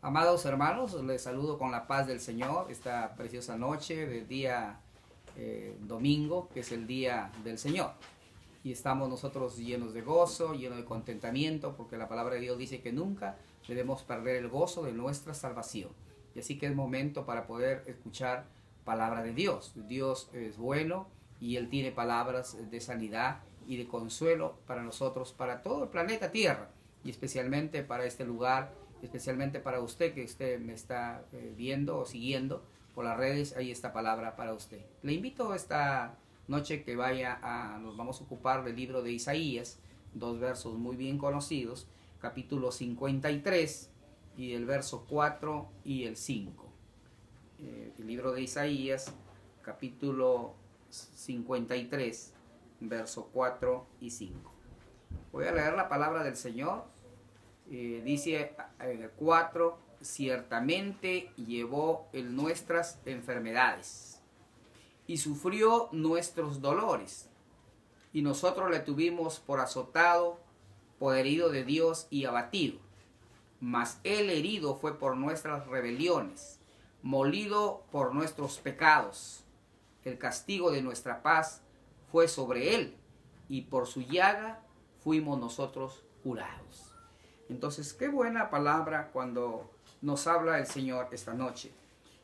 Amados hermanos, les saludo con la paz del Señor esta preciosa noche del día eh, domingo, que es el día del Señor. Y estamos nosotros llenos de gozo, llenos de contentamiento, porque la palabra de Dios dice que nunca debemos perder el gozo de nuestra salvación. Y así que es momento para poder escuchar palabra de Dios. Dios es bueno y Él tiene palabras de sanidad y de consuelo para nosotros, para todo el planeta Tierra, y especialmente para este lugar especialmente para usted que usted me está eh, viendo o siguiendo por las redes, hay esta palabra para usted. Le invito esta noche que vaya a, nos vamos a ocupar del libro de Isaías, dos versos muy bien conocidos, capítulo 53 y el verso 4 y el 5. Eh, el libro de Isaías, capítulo 53, verso 4 y 5. Voy a leer la palabra del Señor eh, dice el 4, ciertamente llevó en nuestras enfermedades y sufrió nuestros dolores. Y nosotros le tuvimos por azotado, por herido de Dios y abatido. Mas él herido fue por nuestras rebeliones, molido por nuestros pecados. El castigo de nuestra paz fue sobre él, y por su llaga fuimos nosotros curados. Entonces, qué buena palabra cuando nos habla el Señor esta noche.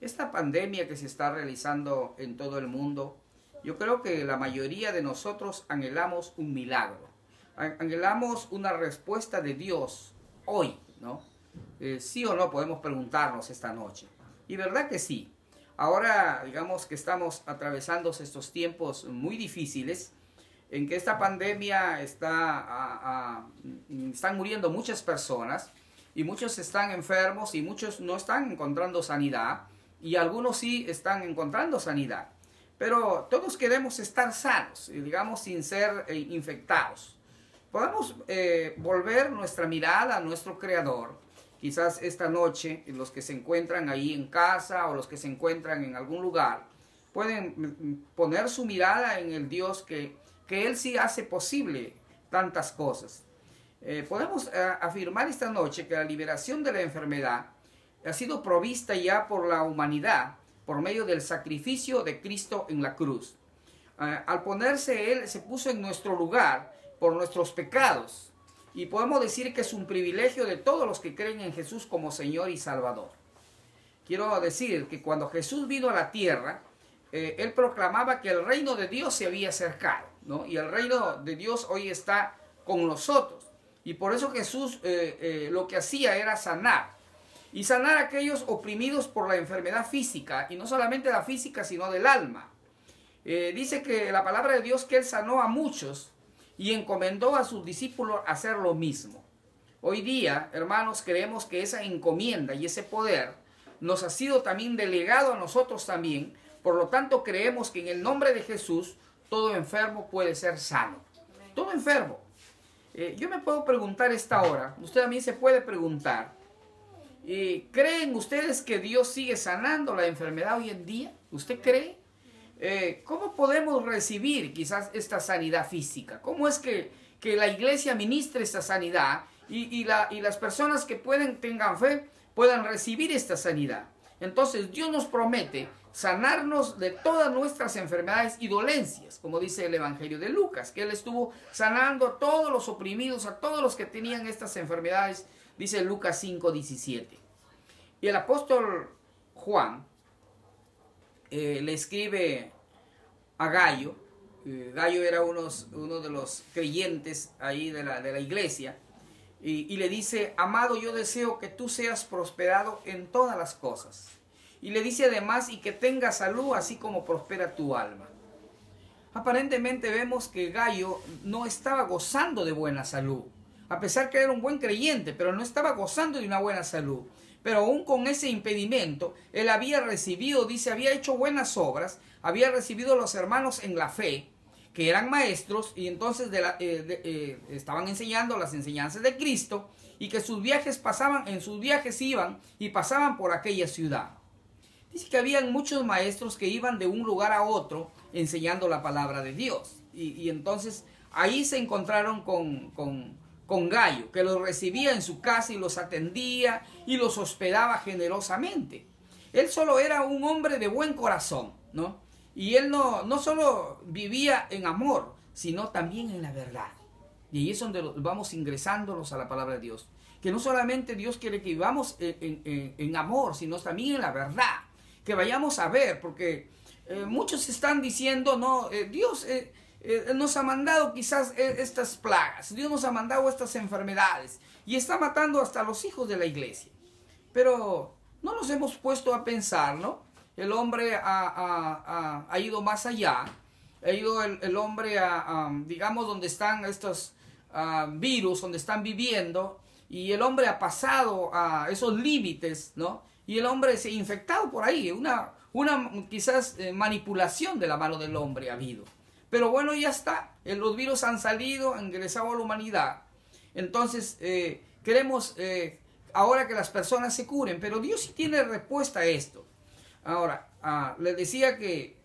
Esta pandemia que se está realizando en todo el mundo, yo creo que la mayoría de nosotros anhelamos un milagro. Anhelamos una respuesta de Dios hoy, ¿no? Eh, sí o no podemos preguntarnos esta noche. Y verdad que sí. Ahora, digamos que estamos atravesando estos tiempos muy difíciles en que esta pandemia está, están muriendo muchas personas y muchos están enfermos y muchos no están encontrando sanidad y algunos sí están encontrando sanidad. Pero todos queremos estar sanos, digamos, sin ser eh, infectados. Podemos eh, volver nuestra mirada a nuestro Creador. Quizás esta noche los que se encuentran ahí en casa o los que se encuentran en algún lugar pueden mm, mm, poner su mirada en el Dios que que Él sí hace posible tantas cosas. Eh, podemos eh, afirmar esta noche que la liberación de la enfermedad ha sido provista ya por la humanidad por medio del sacrificio de Cristo en la cruz. Eh, al ponerse Él, se puso en nuestro lugar por nuestros pecados. Y podemos decir que es un privilegio de todos los que creen en Jesús como Señor y Salvador. Quiero decir que cuando Jesús vino a la tierra, Él proclamaba que el reino de Dios se había acercado. Y el reino de Dios hoy está con nosotros. Y por eso Jesús eh, eh, lo que hacía era sanar. Y sanar a aquellos oprimidos por la enfermedad física. Y no solamente la física, sino del alma. Eh, dice que la palabra de Dios que Él sanó a muchos y encomendó a sus discípulos hacer lo mismo. Hoy día, hermanos, creemos que esa encomienda y ese poder nos ha sido también delegado a nosotros también. Por lo tanto, creemos que en el nombre de Jesús todo enfermo puede ser sano. Todo enfermo. Eh, yo me puedo preguntar esta hora, usted a mí se puede preguntar, eh, ¿creen ustedes que Dios sigue sanando la enfermedad hoy en día? ¿Usted cree? Eh, ¿Cómo podemos recibir quizás esta sanidad física? ¿Cómo es que, que la iglesia ministre esta sanidad y, la, y las personas que pueden, tengan fe puedan recibir esta sanidad? Entonces Dios nos promete sanarnos de todas nuestras enfermedades y dolencias, como dice el Evangelio de Lucas, que Él estuvo sanando a todos los oprimidos, a todos los que tenían estas enfermedades, dice Lucas 5:17. Y el apóstol Juan eh, le escribe a Gallo, eh, Gallo era uno de los creyentes ahí de la iglesia, y, le dice, amado, yo deseo que tú seas prosperado en todas las cosas y le dice además, y que tenga salud así como prospera tu alma. Aparentemente vemos que Gallo no estaba gozando de buena salud, a pesar que era un buen creyente, pero no estaba gozando de una buena salud. Pero aún con ese impedimento, él había recibido, dice, había hecho buenas obras, había recibido los hermanos en la fe, que eran maestros y entonces de la, eh, eh, estaban enseñando las enseñanzas de Cristo y que sus viajes pasaban, en sus viajes iban y pasaban por aquella ciudad. Dice que habían muchos maestros que iban de un lugar a otro enseñando la palabra de Dios. Y, entonces ahí se encontraron con, con Gallo, que los recibía en su casa y los atendía y los hospedaba generosamente. Él solo era un hombre de buen corazón, ¿no? Y él no, no solo vivía en amor, sino también en la verdad. Y ahí es donde vamos ingresándonos a la palabra de Dios. Que no solamente Dios quiere que vivamos en, amor, sino también en la verdad. Que vayamos a ver, porque eh, muchos están diciendo, no, eh, Dios eh, nos ha mandado quizás estas plagas, Dios nos ha mandado estas enfermedades y está matando hasta los hijos de la iglesia. Pero no nos hemos puesto a pensar, ¿no? El hombre ha, ido más allá, ha ido el, hombre a, digamos, donde están estos virus, donde están viviendo, y el hombre ha pasado a esos límites, ¿no? Y el hombre se ha infectado por ahí, una, una quizás eh, manipulación de la mano del hombre ha habido. Pero bueno, ya está, eh, los virus han salido, han ingresado a la humanidad. Entonces, eh, queremos ahora que las personas se curen, pero Dios sí tiene respuesta a esto. Ahora, ah, les decía que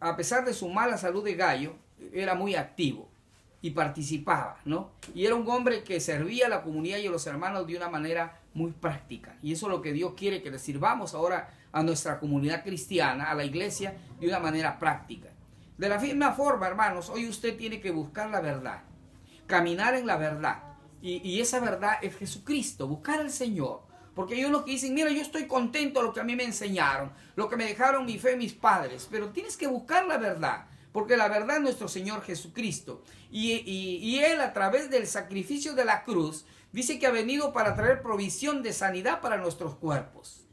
a pesar de su mala salud de gallo, era muy activo y participaba, ¿no? Y era un hombre que servía a la comunidad y a los hermanos de una manera muy práctica. Y eso es lo que Dios quiere que le sirvamos ahora a nuestra comunidad cristiana, a la iglesia, de una manera práctica. De la misma forma, hermanos, hoy usted tiene que buscar la verdad, caminar en la verdad. Y, esa verdad es Jesucristo, buscar al Señor. Porque hay unos que dicen, mira, yo estoy contento de lo que a mí me enseñaron, lo que me dejaron mi fe mis padres, pero tienes que buscar la verdad porque la verdad es nuestro Señor Jesucristo. Y, Él a través del sacrificio de la cruz dice que ha venido para traer provisión de sanidad para nuestros cuerpos.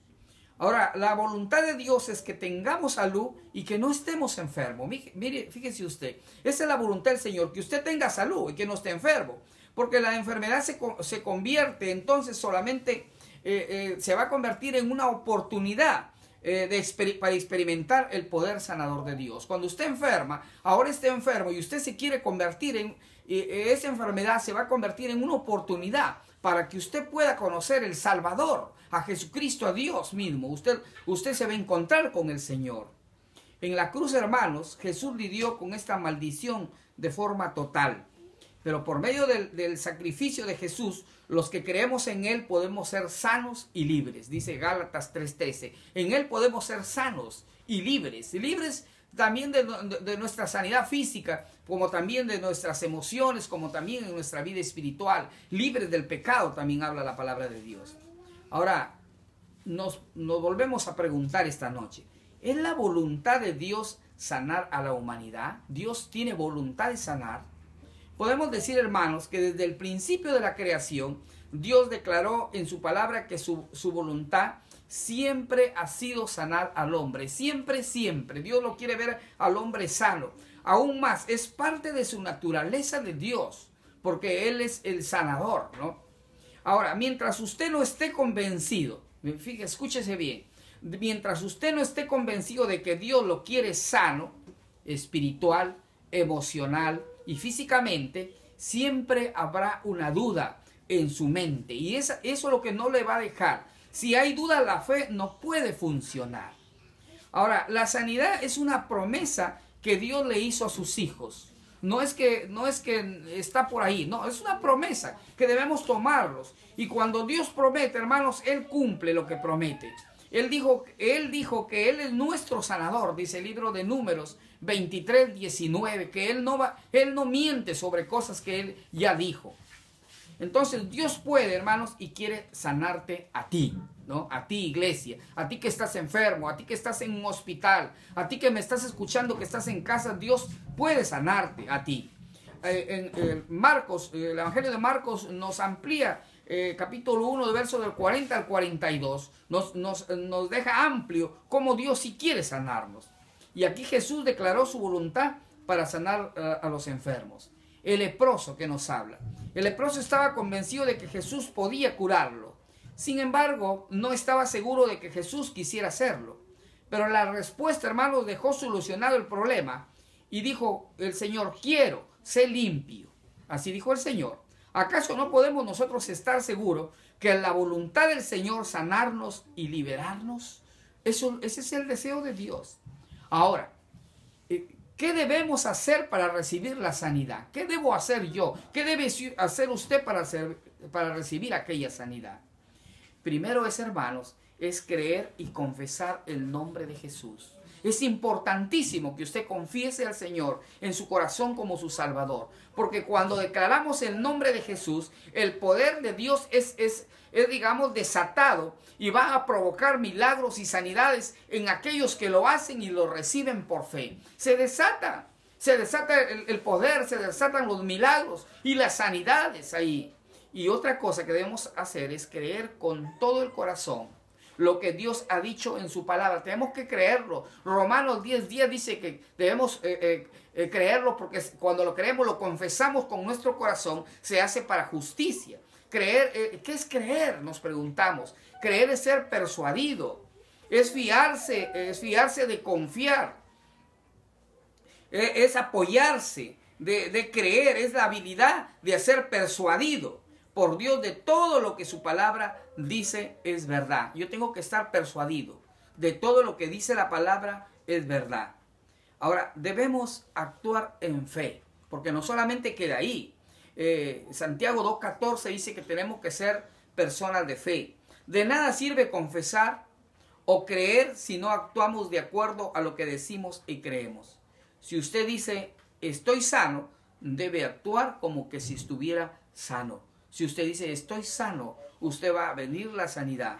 Ahora, la voluntad de Dios es que tengamos salud y que no estemos enfermos. Mire, fíjese usted, esa es la voluntad del Señor, que usted tenga salud y que no esté enfermo. Porque la enfermedad se, convierte entonces solamente, eh, eh, se va a convertir en una oportunidad eh, para experimentar el poder sanador de Dios. Cuando usted enferma, ahora está enfermo y usted se quiere convertir en, esa enfermedad se va a convertir en una oportunidad para que usted pueda conocer el Salvador, a Jesucristo, a Dios mismo. Usted, usted se va a encontrar con el Señor. En la cruz, hermanos, Jesús lidió con esta maldición de forma total. Pero por medio del, sacrificio de Jesús, los que creemos en Él podemos ser sanos y libres, dice Gálatas 3:13. En Él podemos ser sanos y libres, libres también de, nuestra sanidad física, como también de nuestras emociones, como también en nuestra vida espiritual, libres del pecado, también habla la palabra de Dios. Ahora, nos volvemos a preguntar esta noche, ¿es la voluntad de Dios sanar a la humanidad? ¿Dios tiene voluntad de sanar? Podemos decir, hermanos, que desde el principio de la creación, Dios declaró en su palabra que su, voluntad siempre ha sido sanar al hombre. Siempre, siempre. Dios lo quiere ver al hombre sano. Aún más, es parte de su naturaleza de Dios, porque Él es el sanador, ¿no? Ahora, mientras usted no esté convencido, fíjese, escúchese bien, mientras usted no esté convencido de que Dios lo quiere sano, espiritual, emocional, y físicamente, siempre habrá una duda en su mente. Y eso es lo que no le va a dejar. Si hay duda, la fe no puede funcionar. Ahora, la sanidad es una promesa que Dios le hizo a sus hijos. No es que no es que está por ahí, no, es una promesa que debemos tomarlos. Y cuando Dios promete, hermanos, él cumple lo que promete. Él dijo, él dijo que él es nuestro sanador, dice el libro de Números 23, 19, que él no, va, él no miente sobre cosas que él ya dijo. Entonces Dios puede, hermanos, y quiere sanarte a ti, ¿no? A ti, iglesia, a ti que estás enfermo, a ti que estás en un hospital, a ti que me estás escuchando, que estás en casa, Dios puede sanarte a ti. Eh, en, Marcos, el Evangelio de Marcos nos amplía eh, capítulo 1, de verso del 40 al 42, nos, nos, nos deja amplio cómo Dios sí quiere sanarnos. Y aquí Jesús declaró su voluntad para sanar eh, a los enfermos. El leproso que nos habla. El leproso estaba convencido de que Jesús podía curarlo. Sin embargo, no estaba seguro de que Jesús quisiera hacerlo. Pero la respuesta, hermanos, dejó solucionado el problema. Y dijo el Señor, quiero, sé limpio. Así dijo el Señor. ¿Acaso no podemos nosotros estar seguros que la voluntad del Señor sanarnos y liberarnos? Eso, ese es el deseo de Dios. Ahora, eh, ¿Qué debemos hacer para recibir la sanidad? ¿Qué debo hacer yo? ¿Qué debe hacer usted para, para recibir aquella sanidad? Primero es, hermanos, es creer y confesar el nombre de Jesús. Es importantísimo que usted confiese al Señor en su corazón como su Salvador. Porque cuando declaramos el nombre de Jesús, el poder de Dios es, es, es, digamos, desatado y va a provocar milagros y sanidades en aquellos que lo hacen y lo reciben por fe. Se desata, se desata el, el poder, se desatan los milagros y las sanidades ahí. Y otra cosa que debemos hacer es creer con todo el corazón lo que Dios ha dicho en su palabra. Tenemos que creerlo. Romanos 10, 10 dice que debemos eh, eh, eh, creerlo porque cuando lo creemos, lo confesamos con nuestro corazón, se hace para justicia. Creer, ¿qué es creer? Nos preguntamos. Creer es ser persuadido, es fiarse, es fiarse de confiar, es, apoyarse, de, de creer, es la habilidad de ser persuadido por Dios de todo lo que su palabra dice es verdad. Yo tengo que estar persuadido de todo lo que dice la palabra es verdad. Ahora, debemos actuar en fe, porque no solamente queda ahí. Eh, Santiago 2.14 dice que tenemos que ser personas de fe. De nada sirve confesar o creer si no actuamos de acuerdo a lo que decimos y creemos. Si usted dice estoy sano, debe actuar como que si estuviera sano. Si usted dice estoy sano, usted va a venir la sanidad.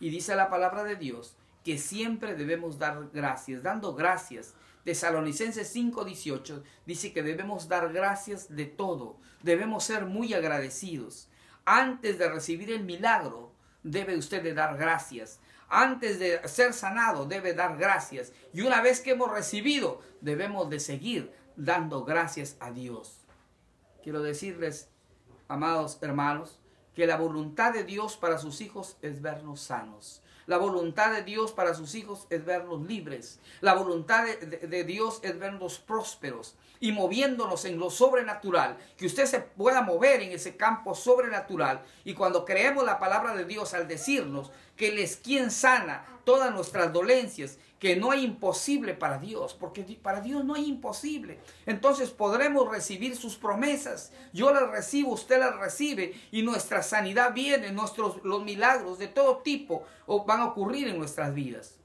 Y dice la palabra de Dios que siempre debemos dar gracias, dando gracias. Tesalonicenses 5:18 dice que debemos dar gracias de todo, debemos ser muy agradecidos. Antes de recibir el milagro, debe usted de dar gracias. Antes de ser sanado, debe dar gracias. Y una vez que hemos recibido, debemos de seguir dando gracias a Dios. Quiero decirles, amados hermanos, que la voluntad de Dios para sus hijos es vernos sanos. La voluntad de Dios para sus hijos es vernos libres. La voluntad de, Dios es vernos prósperos y moviéndonos en lo sobrenatural. Que usted se pueda mover en ese campo sobrenatural. Y cuando creemos la palabra de Dios al decirnos que Él es quien sana todas nuestras dolencias que no hay imposible para Dios, porque para Dios no hay imposible. Entonces podremos recibir sus promesas. Yo las recibo, usted las recibe y nuestra sanidad viene, nuestros los milagros de todo tipo van a ocurrir en nuestras vidas.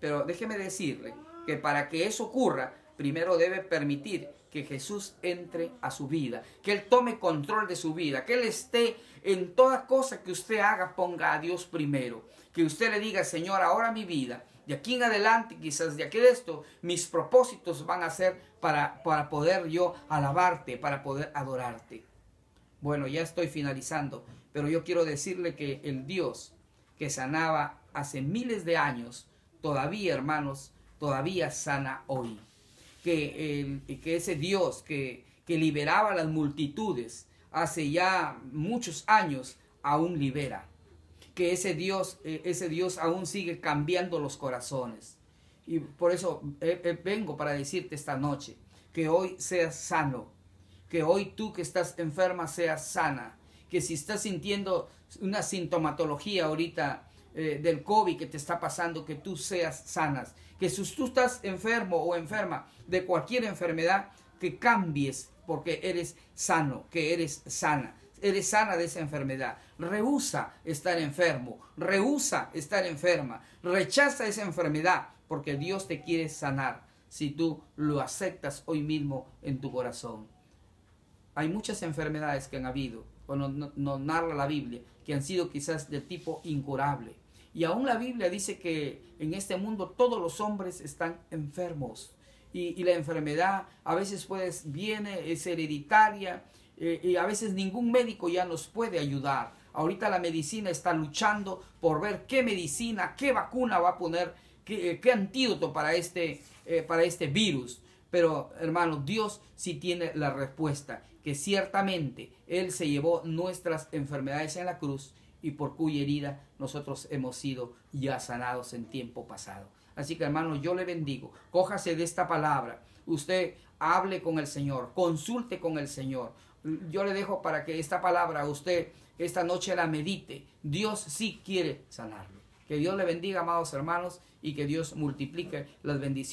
Pero déjeme decirle que para que eso ocurra, primero debe permitir que Jesús entre a su vida, que Él tome control de su vida, que Él esté en toda cosa que usted haga, ponga a Dios primero, que usted le diga, Señor, ahora mi vida de aquí en adelante, quizás de aquí esto, mis propósitos van a ser para, para poder yo alabarte, para poder adorarte. Bueno, ya estoy finalizando, pero yo quiero decirle que el Dios que sanaba hace miles de años, todavía, hermanos, todavía sana hoy. Que, el, que ese Dios que, que liberaba a las multitudes hace ya muchos años, aún libera que ese Dios, eh, ese Dios aún sigue cambiando los corazones. Y por eso eh, eh, vengo para decirte esta noche que hoy seas sano, que hoy tú que estás enferma seas sana, que si estás sintiendo una sintomatología ahorita del COVID que te está pasando, que tú seas sanas, que si tú estás enfermo o enferma de cualquier enfermedad, que cambies porque eres sano, que eres sana eres sana de esa enfermedad. Rehúsa estar enfermo, rehúsa estar enferma, rechaza esa enfermedad porque Dios te quiere sanar si tú lo aceptas hoy mismo en tu corazón. Hay muchas enfermedades que han habido, cuando nos narra la Biblia, que han sido quizás de tipo incurable. Y aún la Biblia dice que en este mundo todos los hombres están enfermos. Y, y la enfermedad a veces pues viene, es hereditaria, eh, y a veces ningún médico ya nos puede ayudar. Ahorita la medicina está luchando por ver qué medicina, qué vacuna va a poner, qué, eh, antídoto para este, eh, para este virus. Pero hermanos, Dios sí tiene la respuesta, que ciertamente Él se llevó nuestras enfermedades en la cruz y por cuya herida nosotros hemos sido ya sanados en tiempo pasado. Así que hermanos, yo le bendigo. Cójase de esta palabra. Usted hable con el Señor, consulte con el Señor yo le dejo para que esta palabra usted esta noche la medite. Dios sí quiere sanarlo. Que Dios le bendiga, amados hermanos, y que Dios multiplique las bendiciones.